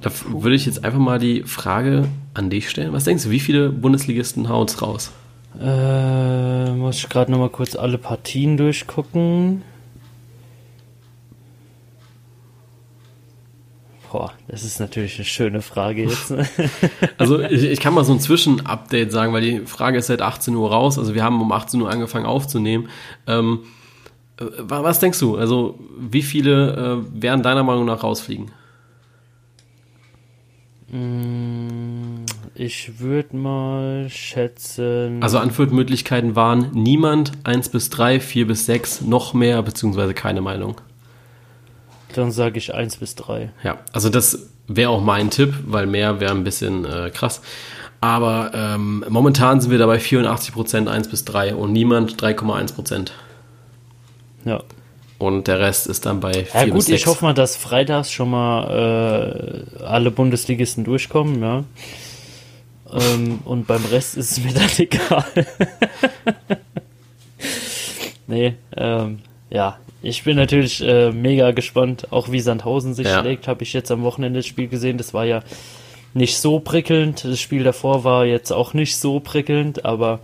Da würde ich jetzt einfach mal die Frage an dich stellen. Was denkst du, wie viele Bundesligisten hauen es raus? Äh, muss ich gerade nochmal kurz alle Partien durchgucken. Boah, das ist natürlich eine schöne Frage jetzt. Ne? also ich, ich, kann mal so ein Zwischenupdate sagen, weil die Frage ist seit 18 Uhr raus. Also wir haben um 18 Uhr angefangen aufzunehmen. Ähm, äh, was denkst du? Also wie viele äh, werden deiner Meinung nach rausfliegen? Mm, ich würde mal schätzen. Also Antwortmöglichkeiten waren niemand, 1 bis 3, 4 bis 6, noch mehr, beziehungsweise keine Meinung. Dann sage ich 1 bis 3. Ja, also das wäre auch mein Tipp, weil mehr wäre ein bisschen äh, krass. Aber ähm, momentan sind wir dabei 84% 1 bis 3 und niemand 3,1%. Ja. Und der Rest ist dann bei 4 Ja gut, ich hoffe mal, dass freitags schon mal äh, alle Bundesligisten durchkommen, ja. ähm, und beim Rest ist es mir dann egal. nee, ähm, ja. Ich bin natürlich äh, mega gespannt, auch wie Sandhausen sich ja. schlägt. Habe ich jetzt am Wochenende das Spiel gesehen. Das war ja nicht so prickelnd. Das Spiel davor war jetzt auch nicht so prickelnd, aber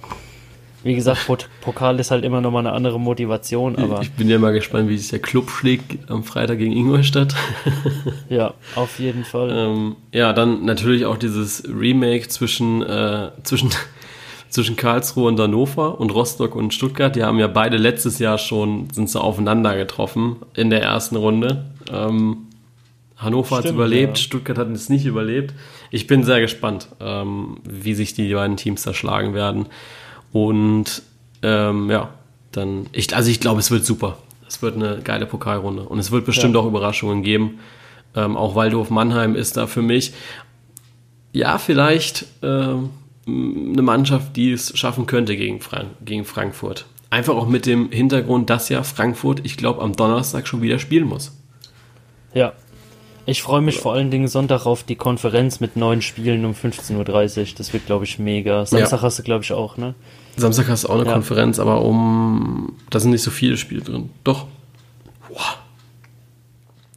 wie gesagt, Pokal ist halt immer noch mal eine andere Motivation. Aber ich bin ja mal gespannt, wie sich der Club schlägt am Freitag gegen Ingolstadt. ja, auf jeden Fall. Ähm, ja, dann natürlich auch dieses Remake zwischen, äh, zwischen, zwischen Karlsruhe und Hannover und Rostock und Stuttgart. Die haben ja beide letztes Jahr schon, sind so aufeinander getroffen in der ersten Runde. Ähm, Hannover hat es überlebt, ja. Stuttgart hat es nicht überlebt. Ich bin sehr gespannt, ähm, wie sich die beiden Teams da schlagen werden. Und ähm, ja, dann, ich, also ich glaube, es wird super. Es wird eine geile Pokalrunde. Und es wird bestimmt ja. auch Überraschungen geben. Ähm, auch Waldhof Mannheim ist da für mich, ja, vielleicht ähm, eine Mannschaft, die es schaffen könnte gegen, Frank gegen Frankfurt. Einfach auch mit dem Hintergrund, dass ja Frankfurt, ich glaube, am Donnerstag schon wieder spielen muss. Ja, ich freue mich vor allen Dingen Sonntag auf die Konferenz mit neun Spielen um 15.30 Uhr. Das wird, glaube ich, mega. Samstag ja. hast du, glaube ich, auch, ne? Samstag hast du auch eine ja. Konferenz, aber um. Da sind nicht so viele Spiele drin. Doch. Wow.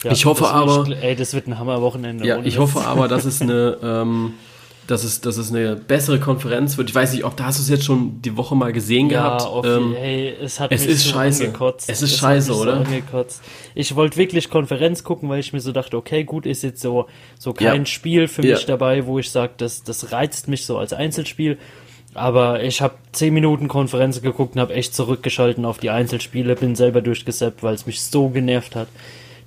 Ja, ich hoffe aber. ey, das wird ein Hammerwochenende. Ja, ich hoffe aber, dass es eine. Ähm, dass es, dass es eine bessere Konferenz wird. Ich weiß nicht, ob da hast du es jetzt schon die Woche mal gesehen Ja, gehabt. auf, Ähm, hey, es hat es mich ist so scheiße. angekotzt. Es ist hat scheiße, mich oder? So angekotzt. Ich wollte wirklich Konferenz gucken, weil ich mir so dachte, okay, gut, ist jetzt so, so kein Ja. Spiel für Ja. mich dabei, wo ich sage, das, das reizt mich so als Einzelspiel. Aber ich habe zehn Minuten Konferenz geguckt und habe echt zurückgeschalten auf die Einzelspiele, bin selber durchgesappt, weil es mich so genervt hat.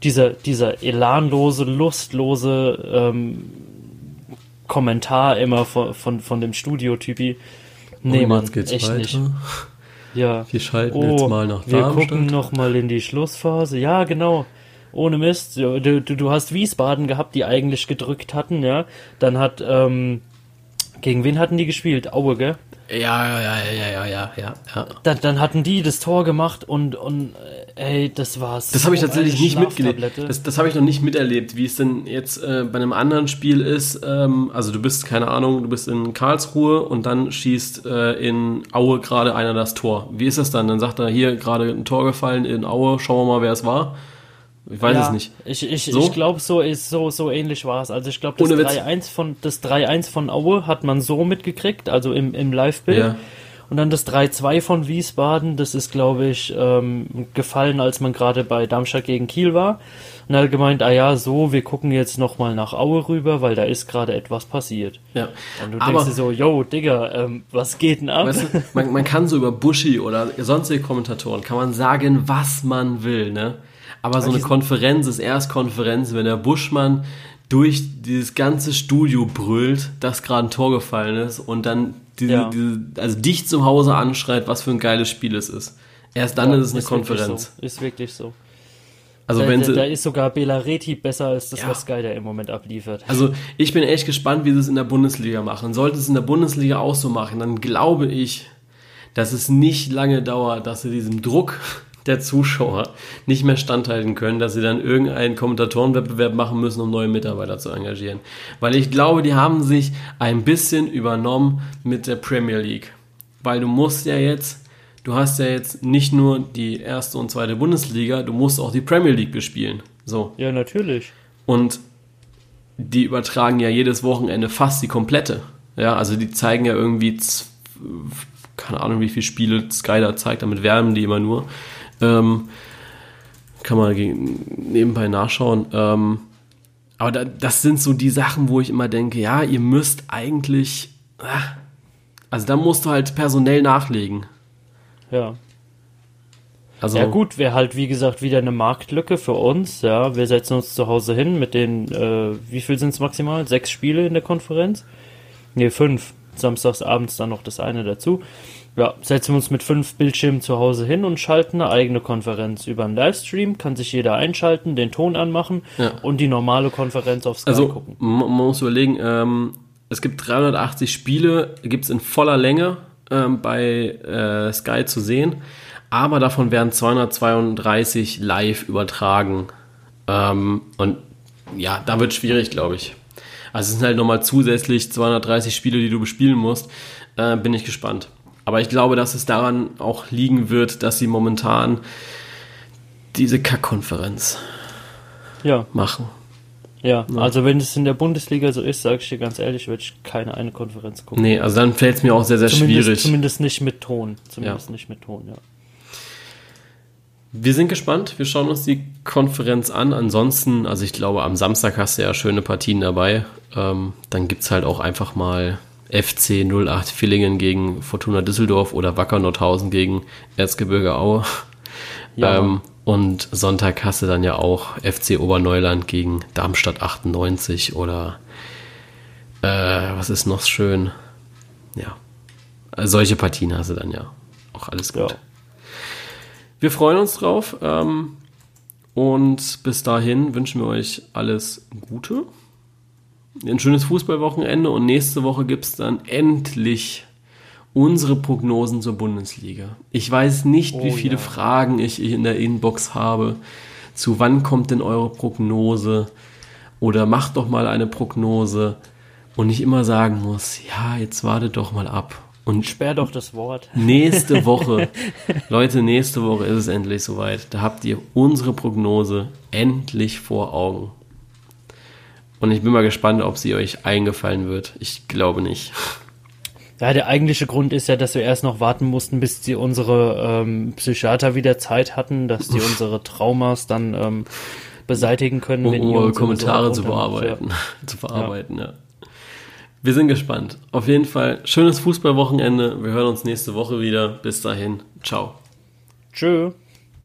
Dieser, dieser elanlose, lustlose ähm, Kommentar immer von, von, von dem Studiotypi. Nee, und Mann, geht's echt weiter. nicht. Ja. Wir schalten Oh, jetzt mal nach wir Darmstadt. gucken noch mal in die Schlussphase. Ja, genau. Ohne Mist. Du, du, du hast Wiesbaden gehabt, die eigentlich gedrückt hatten, ja. Dann hat, ähm, gegen wen hatten die gespielt? Aue, gell? Ja, ja, ja, ja, ja, ja, ja, ja. Dann, dann hatten die das Tor gemacht und, und äh, ey, das war's. Das habe ich tatsächlich nicht mitgelebt. mitgelebt. Das, das habe ich noch nicht miterlebt, wie es denn jetzt äh, bei einem anderen Spiel ist. Ähm, also du bist, keine Ahnung, du bist in Karlsruhe und dann schießt äh, in Aue gerade einer das Tor. Wie ist das dann? Dann sagt er, hier gerade ein Tor gefallen in Aue, schauen wir mal, wer es war. Ich weiß ja, es nicht. Ich, ich, So? ich glaube, so ist so, so ähnlich war es. Also ich glaube, das Ohne Witz. 3-1 von das 3-1 von Aue hat man so mitgekriegt, also im, im Live-Bild. Ja. Und dann das 3-2 von Wiesbaden, das ist, glaube ich, ähm, gefallen, als man gerade bei Darmstadt gegen Kiel war. Und er hat gemeint, ah ja, so, wir gucken jetzt nochmal nach Aue rüber, weil da ist gerade etwas passiert. Ja. Und du Aber denkst dir so, yo, Digga, ähm, was geht denn ab? weißt du, man, man kann so über Buschi oder sonstige Kommentatoren, kann man sagen, was man will, ne? Aber so eine Konferenz ist erst Konferenz, wenn der Buschmann durch dieses ganze Studio brüllt, dass gerade ein Tor gefallen ist und dann diese, Ja. diese, also dich zum Hause anschreit, was für ein geiles Spiel es ist. Erst dann Ja, ist es eine wirklich Konferenz. So, ist wirklich so. Also da, wenn da, da ist sogar Belareti besser als das, Ja. was Sky da im Moment abliefert. Also ich bin echt gespannt, wie sie es in der Bundesliga machen. Sollte es in der Bundesliga auch so machen, dann glaube ich, dass es nicht lange dauert, dass sie diesem Druck der Zuschauer nicht mehr standhalten können, dass sie dann irgendeinen Kommentatorenwettbewerb machen müssen, um neue Mitarbeiter zu engagieren. Weil ich glaube, die haben sich ein bisschen übernommen mit der Premier League. Weil du musst ja jetzt, du hast ja jetzt nicht nur die erste und zweite Bundesliga, du musst auch die Premier League bespielen. So. Ja, natürlich. Und die übertragen ja jedes Wochenende fast die komplette. Ja, also die zeigen ja irgendwie, keine Ahnung, wie viele Spiele Sky da zeigt, damit werben die immer nur. Ähm, kann man nebenbei nachschauen. Ähm, aber da, das sind so die Sachen, wo ich immer denke, ja, ihr müsst eigentlich, ah, also da musst du halt personell nachlegen. Ja. Also, Ja gut, wäre halt wie gesagt wieder eine Marktlücke für uns. Ja, wir setzen uns zu Hause hin mit den, äh, wie viel sind es maximal? Sechs Spiele in der Konferenz? Ne, fünf. Samstags abends dann noch das eine dazu. Ja, setzen wir uns mit fünf Bildschirmen zu Hause hin und schalten eine eigene Konferenz über einen Livestream. Kann sich jeder einschalten, den Ton anmachen Ja. und die normale Konferenz auf Sky Also gucken. man man muss überlegen, ähm, es gibt 380 Spiele, gibt es in voller Länge ähm, bei äh, Sky zu sehen, aber davon werden 232 live übertragen. Ähm, und ja, da wird schwierig, glaube ich. Also es sind halt nochmal zusätzlich 230 Spiele, die du bespielen musst. Äh, bin ich gespannt. Aber ich glaube, dass es daran auch liegen wird, dass sie momentan diese Kack-Konferenz Ja, machen. ja. Also wenn es in der Bundesliga so ist, sage ich dir ganz ehrlich, würde ich keine eine Konferenz gucken. Nee, also dann fällt es mir auch sehr, sehr Zumindest, schwierig. zumindest nicht mit Ton. Zumindest nicht mit Ton, ja. Wir sind gespannt. Wir schauen uns die Konferenz an. Ansonsten, also ich glaube, am Samstag hast du ja schöne Partien dabei. Ähm, dann gibt es halt auch einfach mal FC 08 Villingen gegen Fortuna Düsseldorf oder Wacker Nordhausen gegen Erzgebirge Aue. Ja, ähm, und Sonntag hast du dann ja auch FC Oberneuland gegen Darmstadt 98 oder äh, was ist noch schön? Ja, also solche Partien hast du dann ja. Auch alles gut. Ja. Wir freuen uns drauf. Ähm, und bis dahin wünschen wir euch alles Gute. Ein schönes Fußballwochenende und nächste Woche gibt es dann endlich unsere Prognosen zur Bundesliga. Ich weiß nicht, wie Oh viele ja. Fragen ich in der Inbox habe. Zu wann kommt denn eure Prognose? Oder macht doch mal eine Prognose und nicht immer sagen muss, ja, jetzt wartet doch mal ab. Und Sperr doch das Wort. Nächste Woche, Leute, nächste Woche ist es endlich soweit. Da habt ihr unsere Prognose endlich vor Augen. Und ich bin mal gespannt, ob sie euch eingefallen wird. Ich glaube nicht. Ja, der eigentliche Grund ist ja, dass wir erst noch warten mussten, bis die unsere ähm, Psychiater wieder Zeit hatten, dass die unsere Traumas dann ähm, beseitigen können. Um wenn um Kommentare zu bearbeiten. zu verarbeiten, ja. Wir sind gespannt. Auf jeden Fall schönes Fußballwochenende. Wir hören uns nächste Woche wieder. Bis dahin. Ciao. Tschö.